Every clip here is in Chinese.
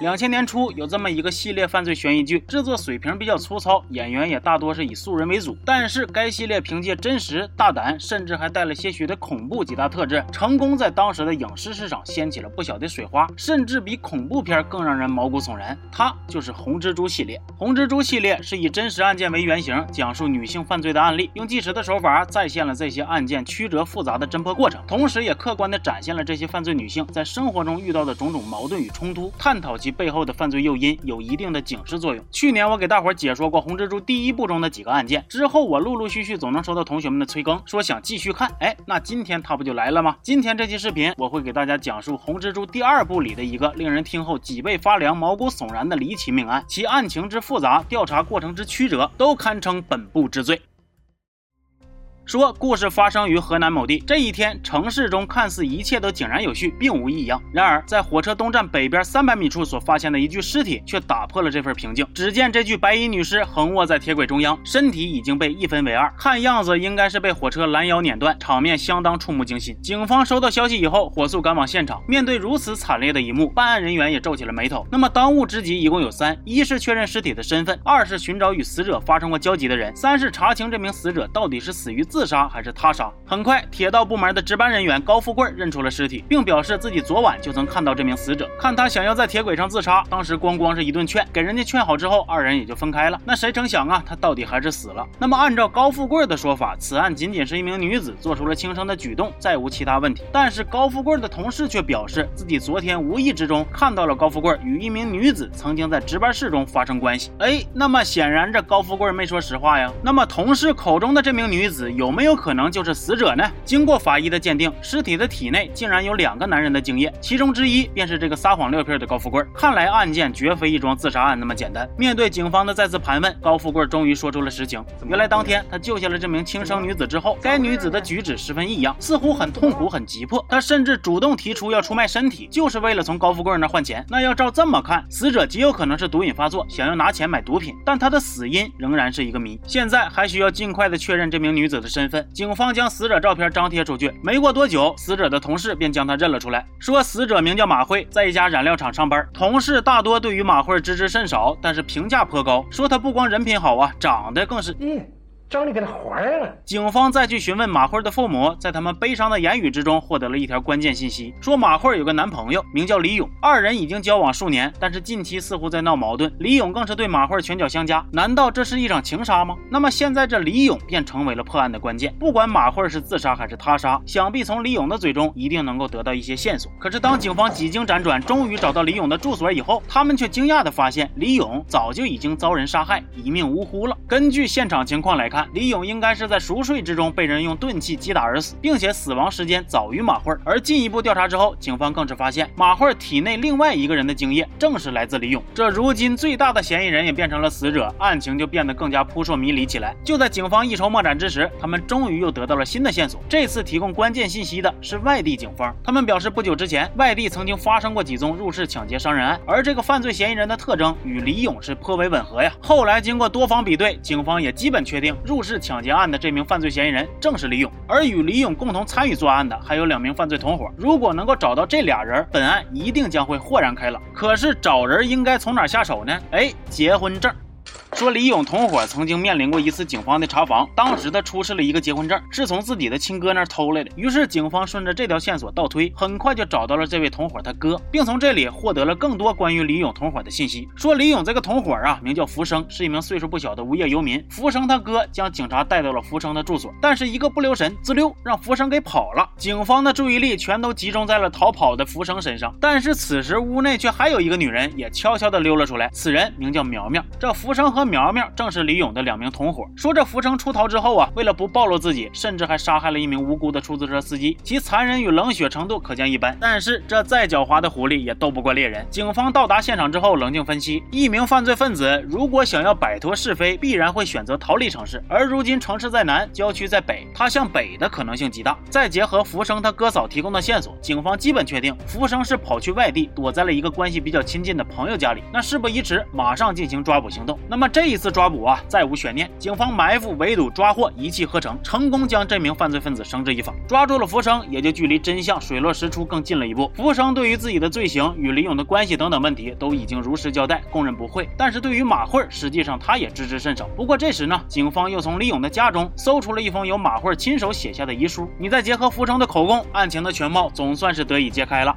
两千年初有这么一个系列犯罪悬疑剧，制作水平比较粗糙，演员也大多是以素人为主。但是该系列凭借真实、大胆，甚至还带了些许的恐怖几大特质，成功在当时的影视市场掀起了不小的水花，甚至比恐怖片更让人毛骨悚然。它就是红蜘蛛系列。红蜘蛛系列是以真实案件为原型，讲述女性犯罪的案例，用纪实的手法再现了这些案件曲折复杂的侦破过程，同时也客观地展现了这些犯罪女性在生活中遇到的种种矛盾与冲突，探讨其背后的犯罪诱因，有一定的警示作用。去年我给大伙儿解说过红蜘蛛第一部中的几个案件，之后我陆陆续续总能收到同学们的催更，说想继续看。哎，那今天他不就来了吗？今天这期视频我会给大家讲述红蜘蛛第二部里的一个令人听后脊背发凉、毛骨悚然的离奇命案，其案情之复杂，调查过程之曲折，都堪称本部之最。说故事发生于河南某地。这一天，城市中看似一切都井然有序，并无异样。然而，在火车东站北边三百米处所发现的一具尸体，却打破了这份平静。只见这具白衣女尸横卧在铁轨中央，身体已经被一分为二，看样子应该是被火车拦腰碾断，场面相当触目惊心。警方收到消息以后，火速赶往现场。面对如此惨烈的一幕，办案人员也皱起了眉头。那么，当务之急一共有三：一是确认尸体的身份；二是寻找与死者发生过交集的人；三是查清这名死者到底是死于自。自杀还是他杀？很快，铁道部门的值班人员高富贵认出了尸体，并表示自己昨晚就曾看到这名死者。看他想要在铁轨上自杀，当时光光是一顿劝，给人家劝好之后，二人也就分开了。那谁成想啊，他到底还是死了。那么，按照高富贵的说法，此案仅仅是一名女子做出了轻生的举动，再无其他问题。但是高富贵的同事却表示，自己昨天无意之中看到了高富贵与一名女子曾经在值班室中发生关系。哎，那么显然这高富贵没说实话呀。那么同事口中的这名女子有？有没有可能就是死者呢？经过法医的鉴定，尸体的体内竟然有两个男人的精液，其中之一便是这个撒谎撂屁的高富贵。看来案件绝非一桩自杀案那么简单。面对警方的再次盘问，高富贵终于说出了实情。原来当天他救下了这名轻生女子之后，该女子的举止十分异样，似乎很痛苦、很急迫。她甚至主动提出要出卖身体，就是为了从高富贵那换钱。那要照这么看，死者极有可能是毒瘾发作，想要拿钱买毒品。但她的死因仍然是一个谜。现在还需要尽快的确认这名女子的身。身份，警方将死者照片张贴出去。没过多久，死者的同事便将他认了出来，说死者名叫马慧，在一家染料厂上班。同事大多对于马慧知之甚少，但是评价颇高，说他不光人品好啊，长得更是。张丽跟他怀了。警方再去询问马慧的父母，在他们悲伤的言语之中，获得了一条关键信息：说马慧有个男朋友，名叫李勇，二人已经交往数年，但是近期似乎在闹矛盾。李勇更是对马慧拳脚相加，难道这是一场情杀吗？那么现在这李勇便成为了破案的关键。不管马慧是自杀还是他杀，想必从李勇的嘴中一定能够得到一些线索。可是当警方几经辗转，终于找到李勇的住所以后，他们却惊讶地发现，李勇早就已经遭人杀害，一命呜呼了。根据现场情况来看李勇应该是在熟睡之中被人用钝器击打而死，并且死亡时间早于马慧。而进一步调查之后，警方更是发现马慧体内另外一个人的精液正是来自李勇。这如今最大的嫌疑人也变成了死者，案情就变得更加扑朔迷离起来。就在警方一筹莫展之时，他们终于又得到了新的线索。这次提供关键信息的是外地警方，他们表示不久之前外地曾经发生过几宗入室抢劫伤人案，而这个犯罪嫌疑人的特征与李勇是颇为吻合呀。后来经过多方比对，警方也基本确定。入室抢劫案的这名犯罪嫌疑人正是李勇，而与李勇共同参与作案的还有两名犯罪同伙。如果能够找到这俩人，本案一定将会豁然开朗。可是找人应该从哪下手呢？哎，结婚证。说李勇同伙曾经面临过一次警方的查房，当时他出示了一个结婚证，是从自己的亲哥那儿偷来的。于是警方顺着这条线索倒推，很快就找到了这位同伙他哥，并从这里获得了更多关于李勇同伙的信息。说李勇这个同伙啊，名叫福生，是一名岁数不小的无业游民。福生他哥将警察带到了福生的住所，但是一个不留神，滋溜让福生给跑了。警方的注意力全都集中在了逃跑的福生身上，但是此时屋内却还有一个女人也悄悄地溜了出来，此人名叫苗苗。这福生和苗苗正是李勇的两名同伙。说这福生出逃之后啊，为了不暴露自己，甚至还杀害了一名无辜的出租车司机，其残忍与冷血程度可见一斑。但是这再狡猾的狐狸也斗不过猎人。警方到达现场之后，冷静分析，一名犯罪分子如果想要摆脱是非，必然会选择逃离城市。而如今城市在南，郊区在北，他向北的可能性极大。再结合福生他哥嫂提供的线索，警方基本确定福生是跑去外地，躲在了一个关系比较亲近的朋友家里。那事不宜迟，马上进行抓捕行动。那么这。这一次抓捕啊，再无悬念，警方埋伏、围堵、抓获一气呵成，成功将这名犯罪分子绳之以法，抓住了福生，也就距离真相水落石出更近了一步。福生对于自己的罪行与李勇的关系等等问题都已经如实交代，供认不讳。但是对于马慧，实际上他也知之甚少。不过这时呢，警方又从李勇的家中搜出了一封由马慧亲手写下的遗书，你再结合福生的口供，案情的全貌总算是得以揭开了。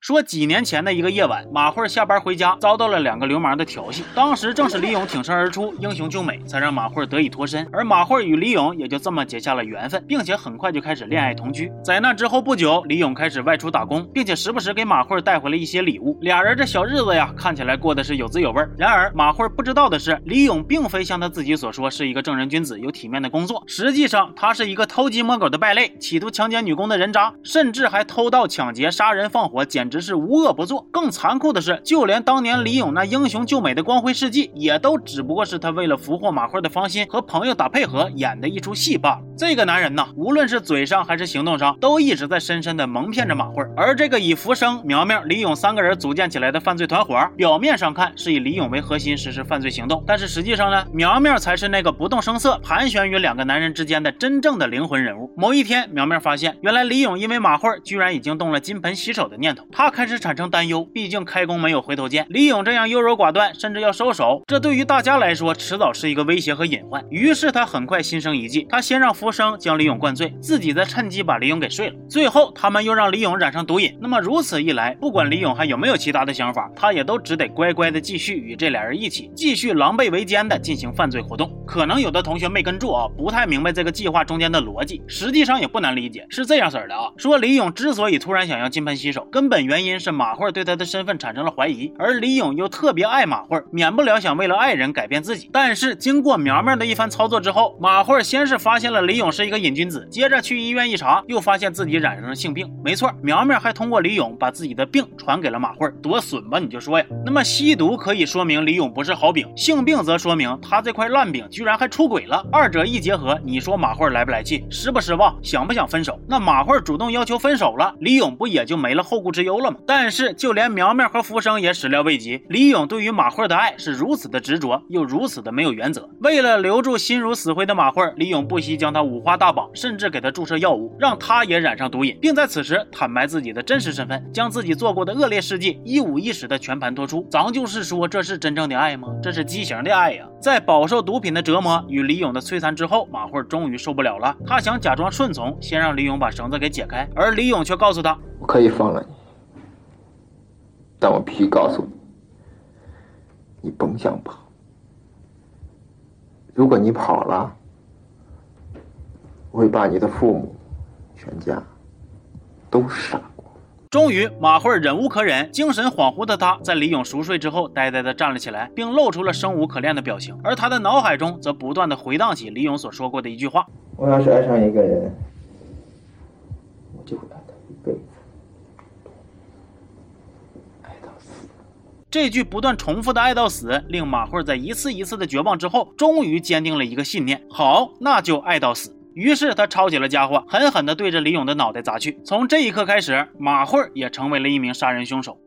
说几年前的一个夜晚，马慧下班回家，遭到了两个流氓的调戏。当时正是李勇挺身而出，英雄救美，才让马慧得以脱身。而马慧与李勇也就这么结下了缘分，并且很快就开始恋爱同居。在那之后不久，李勇开始外出打工，并且时不时给马慧带回了一些礼物。俩人这小日子呀，看起来过得是有滋有味。然而马慧不知道的是，李勇并非像他自己所说是一个正人君子、有体面的工作，实际上他是一个偷鸡摸狗的败类，企图强奸女工的人渣，甚至还偷盗、抢劫、杀人放火，简直是无恶不作。更残酷的是，就连当年李勇那英雄救美的光辉事迹，也都只不过是他为了俘获马慧的芳心和朋友打配合演的一出戏罢了。这个男人呢，无论是嘴上还是行动上，都一直在深深的蒙骗着马慧。而这个以福生、苗苗、李勇三个人组建起来的犯罪团伙，表面上看是以李勇为核心实施犯罪行动，但是实际上呢，苗苗才是那个不动声色盘旋于两个男人之间的真正的灵魂人物。某一天，苗苗发现，原来李勇因为马慧居然已经动了金盆洗手的念头，他开始产生担。忧，毕竟开弓没有回头箭。李勇这样优柔寡断，甚至要收手，这对于大家来说，迟早是一个威胁和隐患。于是他很快心生一计，他先让福生将李勇灌醉，自己再趁机把李勇给睡了。最后，他们又让李勇染上毒瘾。那么如此一来，不管李勇还有没有其他的想法，他也都只得乖乖的继续与这俩人一起，继续狼狈为奸的进行犯罪活动。可能有的同学没跟住啊，不太明白这个计划中间的逻辑。实际上也不难理解，是这样式的啊。说李勇之所以突然想要金盆洗手，根本原因是马慧。对他的身份产生了怀疑，而李勇又特别爱马慧，免不了想为了爱人改变自己。但是经过苗苗的一番操作之后，马慧先是发现了李勇是一个瘾君子，接着去医院一查，又发现自己染上了性病。没错，苗苗还通过李勇把自己的病传给了马慧，多损吧？你就说呀。那么吸毒可以说明李勇不是好饼，性病则说明他这块烂饼居然还出轨了。二者一结合，你说马慧来不来气？失不失望？想不想分手？那马慧主动要求分手了，李勇不也就没了后顾之忧但是。就连苗苗和福生也始料未及，李勇对于马慧的爱是如此的执着，又如此的没有原则。为了留住心如死灰的马慧，李勇不惜将她五花大绑，甚至给她注射药物，让她也染上毒瘾，并在此时坦白自己的真实身份，将自己做过的恶劣事迹一五一十的全盘托出。咱就是说，这是真正的爱吗？这是畸形的爱呀！在饱受毒品的折磨与李勇的摧残之后，马慧终于受不了了，她想假装顺从，先让李勇把绳子给解开，而李勇却告诉她：“我可以放了你。”但我必须告诉你，你甭想跑。如果你跑了，我会把你的父母、全家都杀光。终于，马慧忍无可忍，精神恍惚的她在李勇熟睡之后，呆呆的站了起来，并露出了生无可恋的表情。而她的脑海中则不断的回荡起李勇所说过的一句话：“我要是爱上一个人，我就会爱他一辈子。”这句不断重复的“爱到死”，令马慧儿在一次一次的绝望之后，终于坚定了一个信念：好，那就爱到死。于是他抄起了家伙，狠狠地对着李勇的脑袋砸去。从这一刻开始，马慧儿也成为了一名杀人凶手。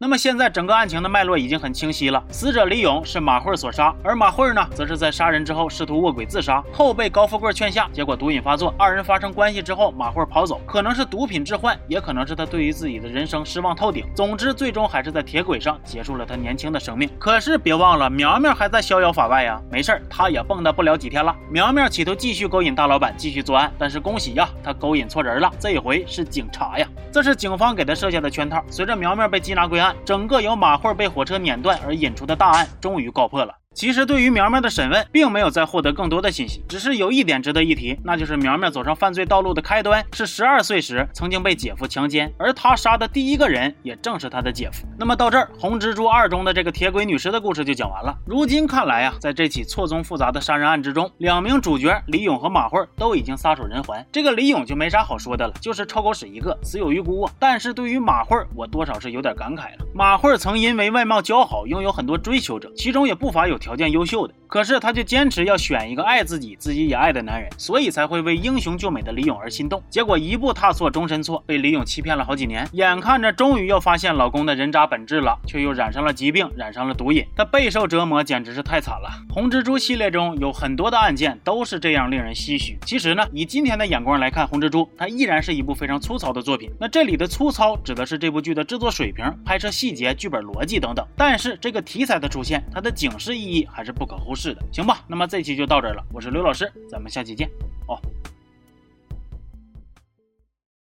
那么现在整个案情的脉络已经很清晰了，死者李勇是马慧所杀，而马慧呢，则是在杀人之后试图卧轨自杀，后被高富贵劝下，结果毒瘾发作，二人发生关系之后，马慧跑走，可能是毒品致幻，也可能是他对于自己的人生失望透顶。总之，最终还是在铁轨上结束了他年轻的生命。可是别忘了，苗苗还在逍遥法外呀，没事儿，他也蹦跶不了几天了。苗苗企图继续勾引大老板，继续作案，但是恭喜呀，他勾引错人了，这回是警察呀，这是警方给他设下的圈套。随着苗苗被缉拿归案。整个由马慧被火车碾断而引出的大案终于告破了。其实，对于苗苗的审问，并没有再获得更多的信息。只是有一点值得一提，那就是苗苗走上犯罪道路的开端是十二岁时曾经被姐夫强奸，而他杀的第一个人也正是他的姐夫。那么到这儿，《红蜘蛛二》中的这个铁轨女尸的故事就讲完了。如今看来啊，在这起错综复杂的杀人案之中，两名主角李勇和马慧都已经撒手人寰。这个李勇就没啥好说的了，就是臭狗屎一个，死有余辜啊。但是对于马慧，我多少是有点感慨了。马慧曾因为外貌姣好，拥有很多追求者，其中也不乏有条条件优秀的。可是她就坚持要选一个爱自己、自己也爱的男人，所以才会为英雄救美的李勇而心动。结果一步踏错，终身错，被李勇欺骗了好几年。眼看着终于要发现老公的人渣本质了，却又染上了疾病，染上了毒瘾，她备受折磨，简直是太惨了。红蜘蛛系列中有很多的案件都是这样令人唏嘘。其实呢，以今天的眼光来看，红蜘蛛它依然是一部非常粗糙的作品。那这里的粗糙指的是这部剧的制作水平、拍摄细节、剧本逻辑等等。但是这个题材的出现，它的警示意义还是不可忽视是的，行吧，那么这期就到这儿了。我是刘老师，咱们下期见哦。